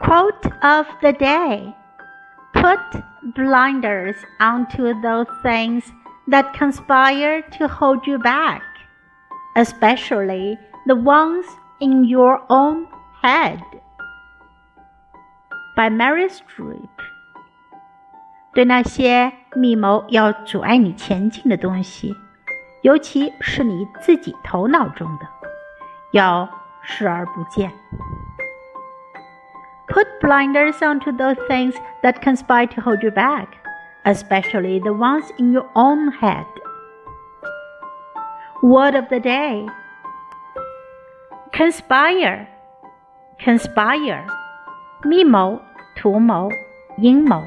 Quote of the day Put blinders onto those things that conspire to hold you back, especially the ones in your own head. By Meryl Streep。对那些密谋要阻碍你前进的东西，尤其是你自己头脑中的，要视而不见。Put blinders onto those things that conspire to hold you back, especially the ones in your own head. Word of the day Conspire, conspire, 密谋、图谋、阴谋。